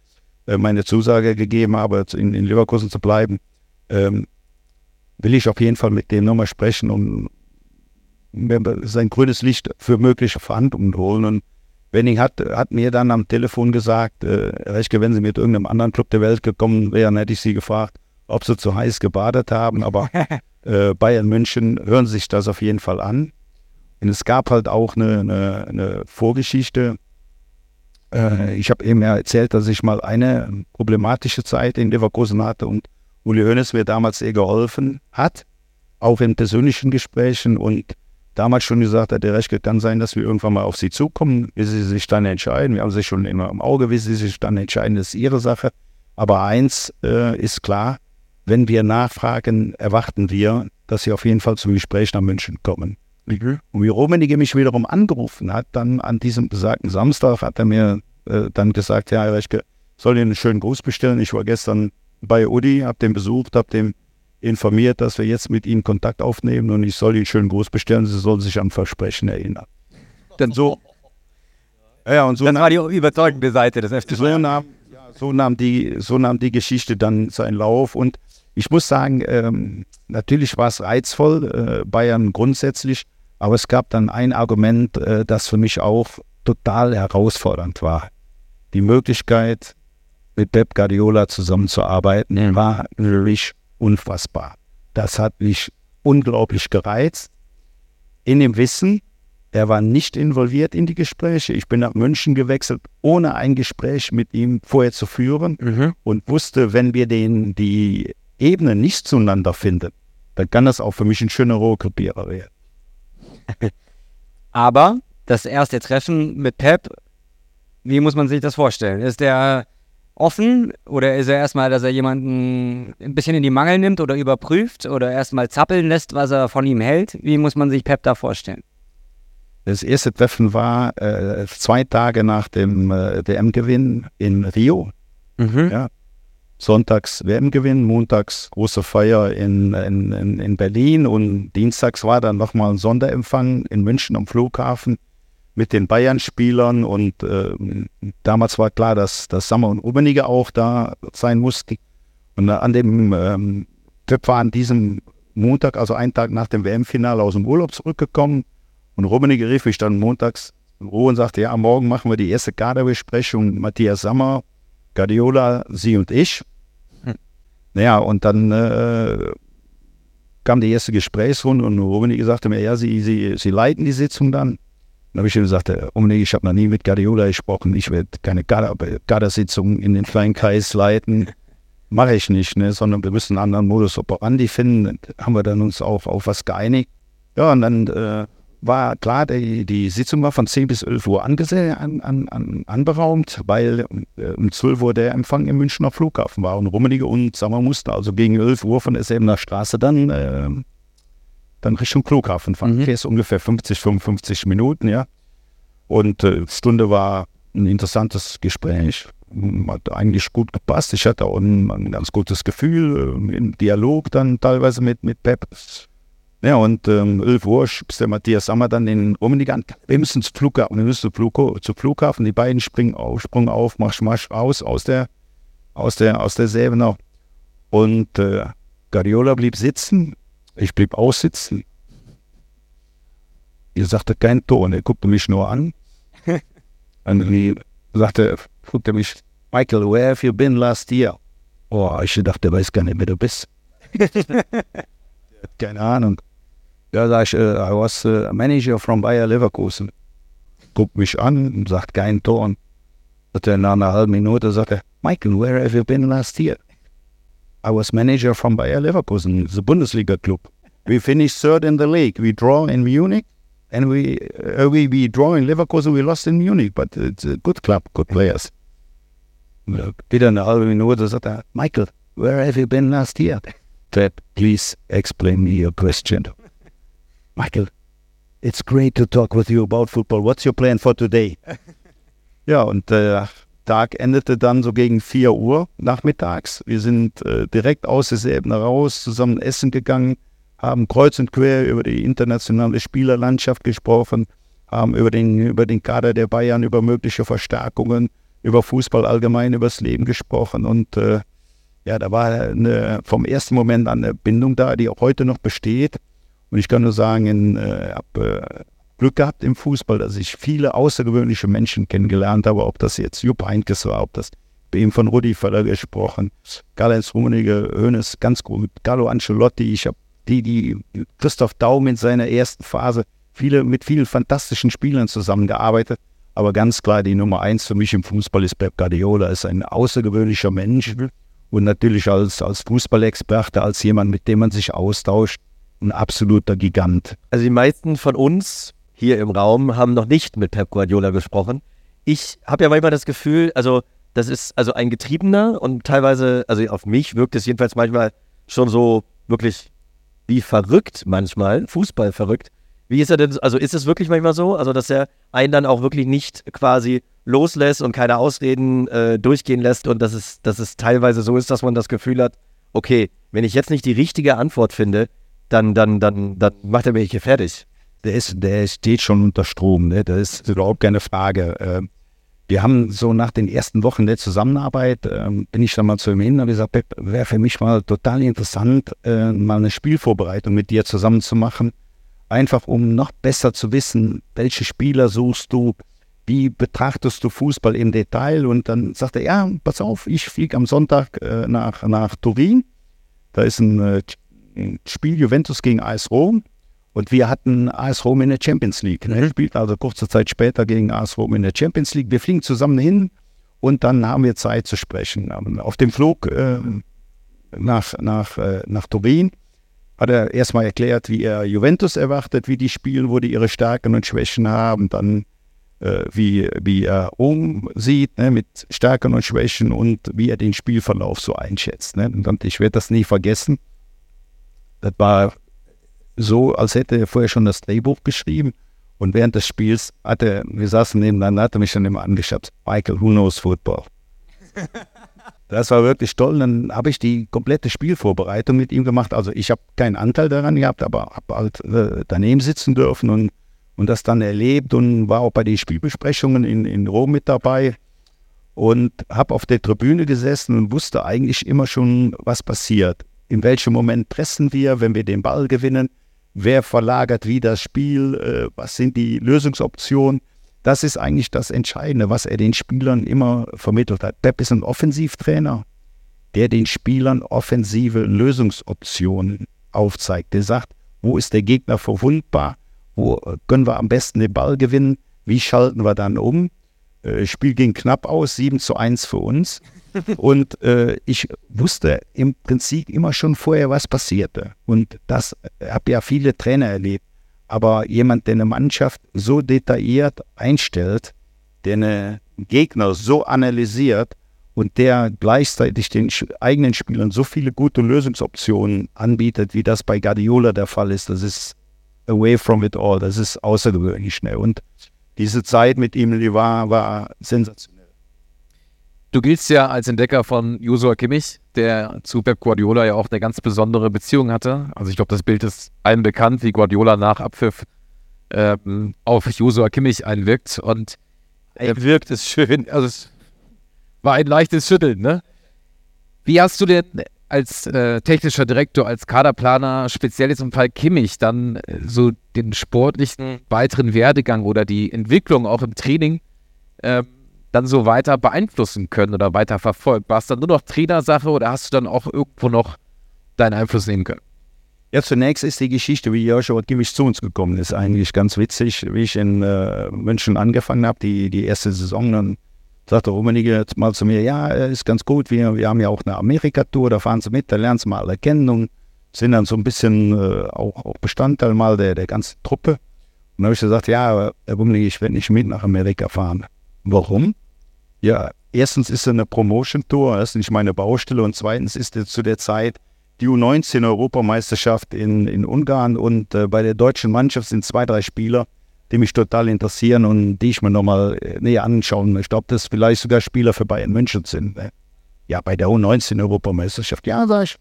äh, meine Zusage gegeben habe, in, in Leverkusen zu bleiben, ähm, will ich auf jeden Fall mit dem nochmal sprechen und sein grünes Licht für mögliche Verhandlungen holen. Und Wenning hat, hat mir dann am Telefon gesagt, äh, Rechtke, wenn Sie mit irgendeinem anderen Club der Welt gekommen wären, hätte ich Sie gefragt, ob Sie zu heiß gebadet haben. Aber äh, Bayern München hören sich das auf jeden Fall an. Und es gab halt auch eine, eine, eine Vorgeschichte. Äh, ich habe eben ja erzählt, dass ich mal eine problematische Zeit in Leverkusen hatte und Uli Hoeneß mir damals sehr geholfen hat, auch in persönlichen Gesprächen und damals schon gesagt hat, der Rechte kann sein, dass wir irgendwann mal auf sie zukommen, wie sie sich dann entscheiden. Wir haben sich schon immer im Auge, wie sie sich dann entscheiden, das ist ihre Sache. Aber eins äh, ist klar, wenn wir nachfragen, erwarten wir, dass sie auf jeden Fall zum Gespräch nach München kommen. Mhm. Und wie Rummenigge mich wiederum angerufen hat, dann an diesem besagten Samstag, hat er mir äh, dann gesagt, ja, Herr Rechke, soll Ihnen einen schönen Gruß bestellen. Ich war gestern bei Udi, habe den besucht, habe dem informiert, dass wir jetzt mit ihm Kontakt aufnehmen und ich soll ihn schönen Gruß bestellen. Sie sollen sich an Versprechen erinnern. Denn so. Ja, und so das war die überzeugende Seite des FC. So nahm, so nahm, die, so nahm die Geschichte dann seinen Lauf und ich muss sagen, ähm, natürlich war es reizvoll, äh, Bayern grundsätzlich, aber es gab dann ein Argument, äh, das für mich auch total herausfordernd war. Die Möglichkeit, mit Pep Guardiola zusammenzuarbeiten, war wirklich unfassbar. Das hat mich unglaublich gereizt. In dem Wissen, er war nicht involviert in die Gespräche. Ich bin nach München gewechselt, ohne ein Gespräch mit ihm vorher zu führen mhm. und wusste, wenn wir den, die Ebenen nicht zueinander finden, dann kann das auch für mich ein schöner Rohrkrepierer werden. Aber das erste Treffen mit Pep, wie muss man sich das vorstellen? Ist der offen oder ist er erstmal, dass er jemanden ein bisschen in die Mangel nimmt oder überprüft oder erstmal zappeln lässt, was er von ihm hält? Wie muss man sich Pep da vorstellen? Das erste Treffen war äh, zwei Tage nach dem äh, WM-Gewinn in Rio. Mhm. Ja, sonntags WM-Gewinn, montags große Feier in, in, in, Berlin und dienstags war dann nochmal ein Sonderempfang in München am Flughafen mit den Bayern-Spielern und äh, damals war klar, dass, dass Sammer und Rummenigge auch da sein mussten. Und an dem ähm, Pep war an diesem Montag, also einen Tag nach dem WM-Finale aus dem Urlaub zurückgekommen und Rummenigge rief mich dann montags in Ruhe und sagte, ja, morgen machen wir die erste Kaderbesprechung, Matthias Sammer, Guardiola, Sie und ich. Naja, und dann äh, kam die erste Gesprächsrunde und Rummenigge sagte mir, ja, Sie, Sie, Sie leiten die Sitzung dann. Dann habe ich ihm gesagt, Rummenigge, ich habe noch nie mit Guardiola gesprochen, ich werde keine Kadersitzung in den kleinen Kreis leiten. mache ich nicht, ne? sondern wir müssen einen anderen Modus operandi finden. Haben wir dann uns auch auf was geeinigt. Ja, und dann äh, war klar, die, die, Sitzung war von 10 bis 11 Uhr angesehen, an, an, an, anberaumt, weil äh, um 12 Uhr der Empfang im Münchner Flughafen war und Rummenigge und wir mussten also gegen 11 Uhr von der Selbener Straße dann, äh, dann Richtung Flughafen fahren. Mhm. ist ungefähr 50, 55 Minuten, ja. Und äh, Stunde war ein interessantes Gespräch hat eigentlich gut gepasst. Ich hatte auch ein, ein ganz gutes Gefühl äh, im Dialog dann teilweise mit, mit Pep. Ja, und ähm, 11 Uhr schubst der Matthias Sammer dann den Rummenigge an. Wir müssen zum Flughafen, wir müssen zum, Flug, zum Flughafen. Die beiden springen auf, sprung auf, marsch, marsch raus aus der, aus der, aus der Säbener. Und äh, Guardiola blieb sitzen, ich blieb aussitzen. Er sagte kein Ton, er guckte mich nur an. und sagte, fragt er mich, Michael, where have you been last year? Oh, ich dachte, der weiß gar nicht, wer du bist. Keine Ahnung. Ja, sag ich, uh, I was uh, manager from Bayer Leverkusen. Guckt mich an und sagt kein Ton. Sagt er nach einer halben Minute, sagt er, Michael, where have you been last year? I was manager from Bayer Leverkusen, the Bundesliga club. We finished third in the league. We draw in Munich and we, uh, we, we draw in Leverkusen. We lost in Munich, but it's a good club, good players. Wieder eine halbe Minute sagt er, Michael, where have you been last year? Ted, please explain me your question. Michael, it's great to talk with you about football. What's your plan for today? ja, und der Tag endete dann so gegen 4 Uhr nachmittags. Wir sind äh, direkt aus der Ebene raus, zusammen essen gegangen, haben kreuz und quer über die internationale Spielerlandschaft gesprochen, haben über den, über den Kader der Bayern, über mögliche Verstärkungen über Fußball allgemein, über das Leben gesprochen. Und äh, ja, da war eine, vom ersten Moment an eine Bindung da, die auch heute noch besteht. Und ich kann nur sagen, ich äh, habe äh, Glück gehabt im Fußball, dass ich viele außergewöhnliche Menschen kennengelernt habe, ob das jetzt Jupp Heynckes war, ob das bei ihm von Rudi Völler gesprochen, Karl-Heinz Rummenigge, Hoeneß, ganz gut, Carlo Ancelotti, ich habe die, die Christoph Daum in seiner ersten Phase, viele, mit vielen fantastischen Spielern zusammengearbeitet. Aber ganz klar, die Nummer eins für mich im Fußball ist Pep Guardiola, ist ein außergewöhnlicher Mensch und natürlich als, als Fußballexperte, als jemand, mit dem man sich austauscht, ein absoluter Gigant. Also die meisten von uns hier im Raum haben noch nicht mit Pep Guardiola gesprochen. Ich habe ja manchmal das Gefühl, also das ist also ein Getriebener und teilweise, also auf mich wirkt es jedenfalls manchmal schon so wirklich wie verrückt manchmal, Fußball verrückt. Wie ist er denn, also ist es wirklich manchmal so, also dass er einen dann auch wirklich nicht quasi loslässt und keine Ausreden äh, durchgehen lässt und dass es, dass es teilweise so ist, dass man das Gefühl hat, okay, wenn ich jetzt nicht die richtige Antwort finde, dann, dann, dann, dann macht er mich hier fertig. Der, ist, der steht schon unter Strom, ne? das ist überhaupt keine Frage. Ähm, wir haben so nach den ersten Wochen der Zusammenarbeit, ähm, bin ich dann mal zu ihm hin und habe gesagt, Pep, wäre für mich mal total interessant, äh, mal eine Spielvorbereitung mit dir zusammen zu machen einfach um noch besser zu wissen, welche Spieler suchst du, wie betrachtest du Fußball im Detail. Und dann sagt er, ja, pass auf, ich fliege am Sonntag äh, nach, nach Turin. Da ist ein, äh, ein, Spiel Juventus gegen AS Rom. Und wir hatten AS Rom in der Champions League. Er spielt also kurze Zeit später gegen AS Rom in der Champions League. Wir fliegen zusammen hin und dann haben wir Zeit zu sprechen. Auf dem Flug äh, nach, nach, äh, nach Turin hat er erstmal erklärt, wie er Juventus erwartet, wie die spielen, wo die ihre Stärken und Schwächen haben, dann äh, wie, wie er umsieht ne, mit Stärken und Schwächen und wie er den Spielverlauf so einschätzt. Ne. Und ich werde das nie vergessen. Das war so, als hätte er vorher schon das Drehbuch geschrieben. Und während des Spiels hat er, wir saßen nebeneinander, hat er mich dann immer angeschaut, Michael, who knows football? Das war wirklich toll. Dann habe ich die komplette Spielvorbereitung mit ihm gemacht. Also ich habe keinen Anteil daran gehabt, aber habe halt äh, daneben sitzen dürfen und, und das dann erlebt und war auch bei den Spielbesprechungen in, in Rom mit dabei und habe auf der Tribüne gesessen und wusste eigentlich immer schon, was passiert. In welchem Moment pressen wir, wenn wir den Ball gewinnen? Wer verlagert wie das Spiel? Äh, was sind die Lösungsoptionen? Das ist eigentlich das Entscheidende, was er den Spielern immer vermittelt hat. Pep ist ein Offensivtrainer, der den Spielern offensive Lösungsoptionen aufzeigt. Der sagt, wo ist der Gegner verwundbar? Wo können wir am besten den Ball gewinnen? Wie schalten wir dann um? Äh, Spiel ging knapp aus, 7 zu 1 für uns. und äh, ich wusste im Prinzip immer schon vorher, was passierte. Und das äh, habe ja viele Trainer erlebt. Aber jemand, der eine Mannschaft so detailliert einstellt, der eine Gegner so analysiert und der gleichzeitig den eigenen Spielern so viele gute Lösungsoptionen anbietet, wie das bei Guardiola der Fall ist, das ist away from it all. Das ist außergewöhnlich schnell. Und diese Zeit mit ihm war, war sensationell. Du giltst ja als Entdecker von Joshua Kimmich, der zu Pep Guardiola ja auch eine ganz besondere Beziehung hatte. Also ich glaube, das Bild ist allen bekannt, wie Guardiola nach Abpfiff ähm, auf Joshua Kimmich einwirkt. Und er wirkt es schön. Also es war ein leichtes Schütteln, ne? Wie hast du denn als äh, technischer Direktor, als Kaderplaner, speziell jetzt im Fall Kimmich, dann äh, so den sportlichen weiteren Werdegang oder die Entwicklung auch im Training äh, dann so weiter beeinflussen können oder weiter verfolgt? War es dann nur noch Trainersache oder hast du dann auch irgendwo noch deinen Einfluss nehmen können? Ja, zunächst ist die Geschichte, wie Joshua Kimmich zu uns gekommen ist, eigentlich ganz witzig. Wie ich in äh, München angefangen habe, die, die erste Saison, dann sagte Rummenigge mal zu mir, ja, ist ganz gut, wir, wir haben ja auch eine Amerika-Tour, da fahren Sie mit, da lernen Sie mal alle kennen und sind dann so ein bisschen äh, auch, auch, Bestandteil mal der, der ganzen Truppe. Und dann habe ich gesagt, ja, Herr Rummenigge, ich werde nicht mit nach Amerika fahren. Warum? Ja, erstens ist es eine Promotion-Tour, das ist nicht meine Baustelle und zweitens ist es zu der Zeit die U19-Europameisterschaft in, in Ungarn und äh, bei der deutschen Mannschaft sind zwei, drei Spieler, die mich total interessieren und die ich mir nochmal äh, näher anschauen möchte, ob das vielleicht sogar Spieler für Bayern München sind. Ne? Ja, bei der U19-Europameisterschaft, ja, sag ich,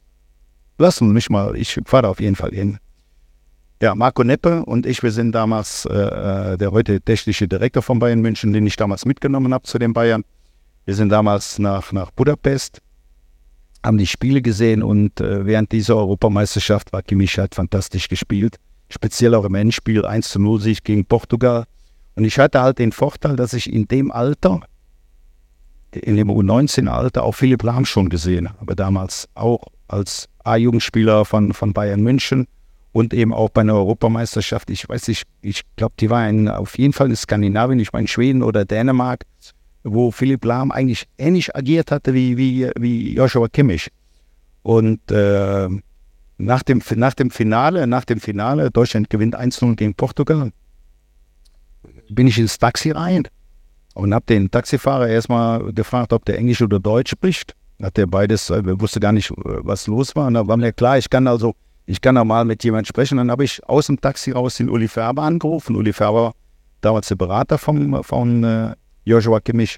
lassen mich mal, ich fahre auf jeden Fall hin. Ja, Marco Neppe und ich, wir sind damals äh, äh, der heute technische Direktor von Bayern München, den ich damals mitgenommen habe zu den Bayern. Wir sind damals nach, nach Budapest, haben die Spiele gesehen und äh, während dieser Europameisterschaft war Kimmich halt fantastisch gespielt speziell auch im Endspiel 1 zu 0 Sieg gegen Portugal. Und ich hatte halt den Vorteil, dass ich in dem Alter, in dem U19-Alter, auch Philipp Lahm schon gesehen habe, damals auch als A-Jugendspieler von, von Bayern München und eben auch bei einer Europameisterschaft. Ich weiß nicht, ich glaube, die war in, auf jeden Fall in Skandinavien, ich meine Schweden oder Dänemark, wo Philipp Lahm eigentlich ähnlich agiert hatte wie, wie, wie Joshua Kimmich. Und äh, nach dem, nach dem Finale, nach dem Finale, Deutschland gewinnt 1-0 gegen Portugal, bin ich ins Taxi rein und habe den Taxifahrer erstmal gefragt, ob der Englisch oder Deutsch spricht. Hat der beides, äh, wusste gar nicht, äh, was los war. Und da war mir klar, ich kann also, ich kann auch mal mit jemandem sprechen. Dann habe ich aus dem Taxi raus den Uli Färber angerufen. Uli Färber, damals der Berater vom, von äh, Joshua Kimmich.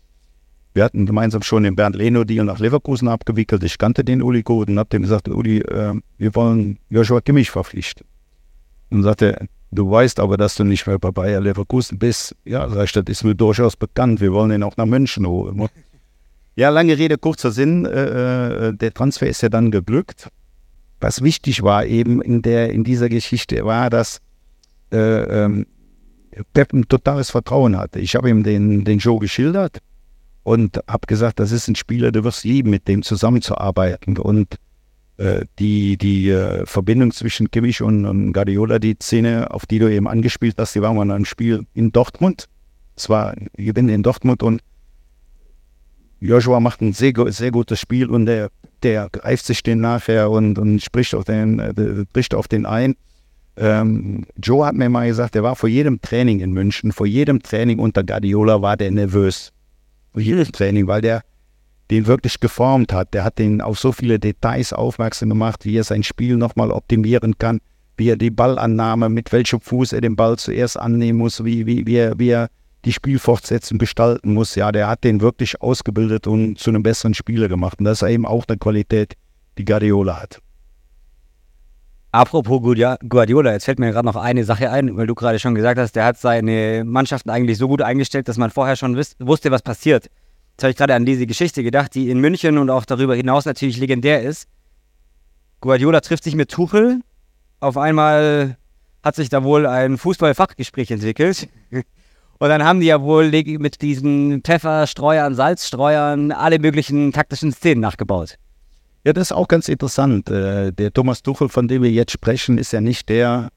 Wir hatten gemeinsam schon den Bernd Leno-Deal nach Leverkusen abgewickelt. Ich kannte den Uli gut und habe dem gesagt, Uli, äh, wir wollen Joshua Kimmich verpflichten. Und sagte, du weißt aber, dass du nicht mehr bei Bayer Leverkusen bist. Ja, sag ich, das ist mir durchaus bekannt. Wir wollen ihn auch nach München holen. Ja, lange Rede, kurzer Sinn. Äh, äh, der Transfer ist ja dann geglückt. Was wichtig war eben in, der, in dieser Geschichte, war, dass äh, ähm, Pep ein totales Vertrauen hatte. Ich habe ihm den, den Joe geschildert und habe gesagt, das ist ein Spieler, du wirst lieben, mit dem zusammenzuarbeiten. Und äh, die, die äh, Verbindung zwischen Kimmich und, und, Guardiola, die Szene, auf die du eben angespielt hast, die waren mal ein Spiel in Dortmund. Es war in Dortmund und Joshua macht ein sehr, sehr gutes Spiel und der, der greift sich den nachher und, und spricht, auf den, äh, spricht auf den ein. Ähm, Joe hat mir mal gesagt, der war vor jedem Training in München, vor jedem Training unter Guardiola war der nervös jedes Training, weil der den wirklich geformt hat. Der hat den auf so viele Details aufmerksam gemacht, wie er sein Spiel nochmal optimieren kann, wie er die Ballannahme, mit welchem Fuß er den Ball zuerst annehmen muss, wie, wie, wie, er, wie er die Spielfortsetzung gestalten muss. Ja, der hat den wirklich ausgebildet und zu einem besseren Spieler gemacht. Und das ist eben auch eine Qualität, die Guardiola hat. Apropos Guardiola, jetzt fällt mir gerade noch eine Sache ein, weil du gerade schon gesagt hast, der hat seine Mannschaften eigentlich so gut eingestellt, dass man vorher schon wusste, was passiert. Jetzt habe ich gerade an diese Geschichte gedacht, die in München und auch darüber hinaus natürlich legendär ist. Guardiola trifft sich mit Tuchel. Auf einmal hat sich da wohl ein Fußballfachgespräch entwickelt. Und dann haben die ja wohl mit diesen Pfefferstreuern, Salzstreuern alle möglichen taktischen Szenen nachgebaut. Ja, das ist auch ganz interessant. Äh, der Thomas Tuchel, von dem wir jetzt sprechen, ist ja nicht der,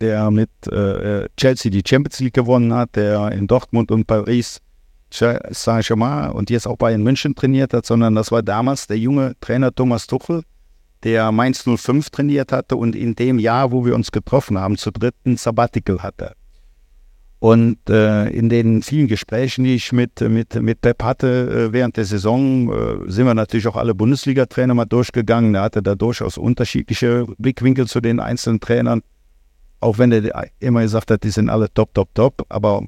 der mit äh, Chelsea die Champions League gewonnen hat, der in Dortmund und Paris Saint-Germain und jetzt auch Bayern München trainiert hat, sondern das war damals der junge Trainer Thomas Tuchel, der Mainz 05 trainiert hatte und in dem Jahr, wo wir uns getroffen haben, zu dritten Sabbatical hatte. Und äh, in den vielen Gesprächen, die ich mit, mit, mit Pep hatte äh, während der Saison, äh, sind wir natürlich auch alle Bundesliga-Trainer mal durchgegangen. Er hatte da durchaus unterschiedliche Blickwinkel zu den einzelnen Trainern. Auch wenn er immer gesagt hat, die sind alle top, top, top. Aber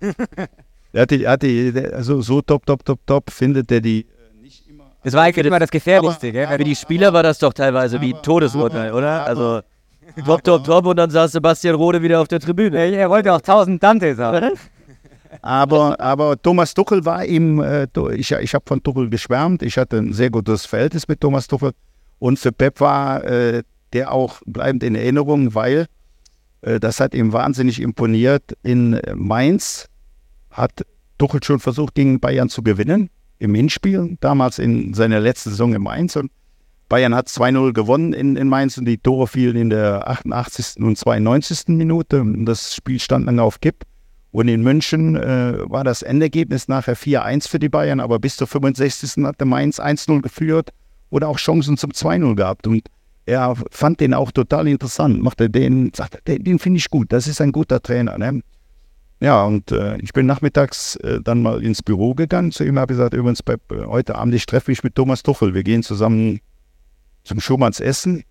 er hatte, er hatte, also so top, top, top, top findet er die äh, nicht immer. Das war eigentlich immer das Gefährlichste, gell? Für die Spieler war das doch teilweise wie ein Todesurteil, oder? Also. Top, top, top und dann saß Sebastian Rode wieder auf der Tribüne. Er wollte auch 1000 Dante sagen. Aber, aber Thomas Tuchel war ihm, äh, ich, ich habe von Tuchel geschwärmt, ich hatte ein sehr gutes Verhältnis mit Thomas Tuchel und für Pep war äh, der auch bleibend in Erinnerung, weil äh, das hat ihm wahnsinnig imponiert. In Mainz hat Tuchel schon versucht, gegen Bayern zu gewinnen, im Hinspiel, damals in seiner letzten Saison in Mainz und Bayern hat 2-0 gewonnen in, in Mainz und die Tore fielen in der 88. und 92. Minute. Das Spiel stand lange auf Kipp. Und in München äh, war das Endergebnis nachher 4-1 für die Bayern, aber bis zur 65. hatte Mainz 1-0 geführt oder auch Chancen zum 2-0 gehabt. Und er fand den auch total interessant, machte den, sagte, den, den finde ich gut, das ist ein guter Trainer. Ne? Ja, und äh, ich bin nachmittags äh, dann mal ins Büro gegangen zu ihm, habe gesagt, übrigens, Pep, heute Abend ich treffe mich mit Thomas Tuchel, wir gehen zusammen zum Schumanns Essen.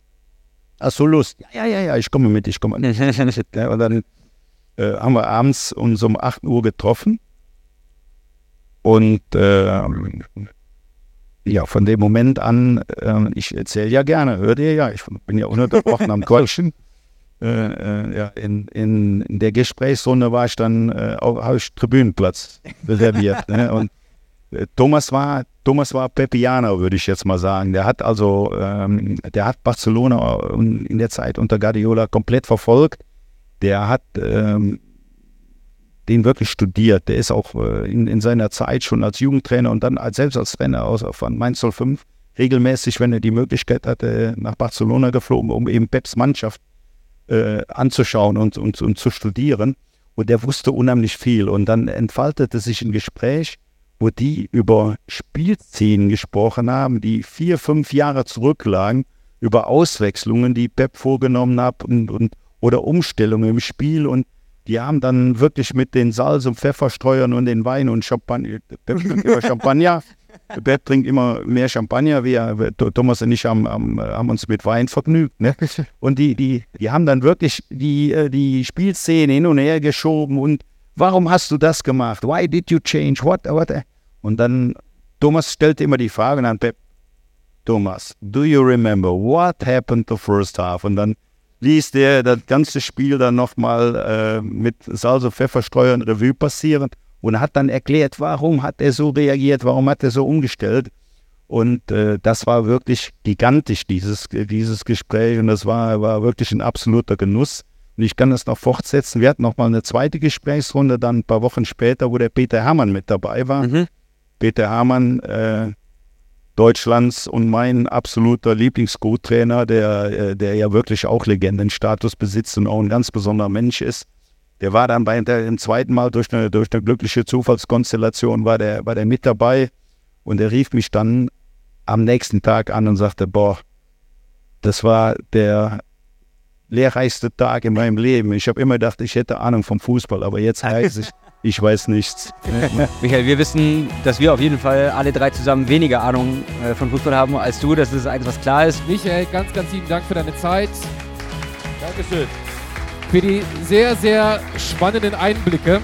Ach so, Lust. Ja, ja, ja, ja, ich komme mit, ich komme mit. ja, und dann äh, haben wir abends uns um 8 Uhr getroffen. Und äh, ja, von dem Moment an, äh, ich erzähle ja gerne, hört ihr ja, ich bin ja ununterbrochen am Quatschen. Äh, äh, ja, in, in, in, der Gesprächsrunde war ich dann, äh, habe ich Tribünenplatz reserviert. ne? Und Thomas war, Thomas war Pepianer, würde ich jetzt mal sagen. Der hat also, ähm, der hat Barcelona in der Zeit unter Guardiola komplett verfolgt. Der hat ähm, den wirklich studiert. Der ist auch äh, in, in, seiner Zeit schon als Jugendtrainer und dann als, selbst als Trainer aus, von Mainz 05 regelmäßig, wenn er die Möglichkeit hatte, nach Barcelona geflogen, um eben Peps Mannschaft äh, anzuschauen und, und, und zu studieren. Und der wusste unheimlich viel. Und dann entfaltete sich ein Gespräch, wo die über Spielszenen gesprochen haben, die vier, fünf Jahre zurücklagen, über Auswechslungen, die Pep vorgenommen hat und, und, oder Umstellungen im Spiel. Und die haben dann wirklich mit den Salz- und Pfefferstreuern und den Wein und Champagner, Pep trinkt immer Champagner, Pep trinkt immer mehr Champagner. Wir, Thomas und ich haben, haben, haben uns mit Wein vergnügt. Ne? Und die, die, die haben dann wirklich die, äh, die Spielszene hin und her geschoben und warum hast du das gemacht? Why did you change? What, what? Und dann, Thomas stellte immer die Frage an Pep, Thomas, do you remember what happened the first half? Und dann ließ der das ganze Spiel dann nochmal äh, mit Salz und Pfefferstreuern Revue passieren und hat dann erklärt, warum hat er so reagiert, warum hat er so umgestellt. Und äh, das war wirklich gigantisch, dieses, dieses Gespräch. Und das war, war wirklich ein absoluter Genuss. Und ich kann das noch fortsetzen. Wir hatten nochmal eine zweite Gesprächsrunde, dann ein paar Wochen später, wo der Peter Hermann mit dabei war. Mhm. Peter Hamann, äh, Deutschlands und mein absoluter Lieblings-Co-Trainer, der, äh, der ja wirklich auch Legendenstatus besitzt und auch ein ganz besonderer Mensch ist. Der war dann bei dem zweiten Mal durch eine, durch eine glückliche Zufallskonstellation war der, war der mit dabei und er rief mich dann am nächsten Tag an und sagte, boah, das war der lehrreichste Tag in meinem Leben. Ich habe immer gedacht, ich hätte Ahnung vom Fußball, aber jetzt weiß ich, ich weiß nichts. Michael, wir wissen, dass wir auf jeden Fall alle drei zusammen weniger Ahnung äh, von Fußball haben als du. Das ist eins, was klar ist. Michael, ganz, ganz lieben Dank für deine Zeit. Dankeschön. Für die sehr, sehr spannenden Einblicke.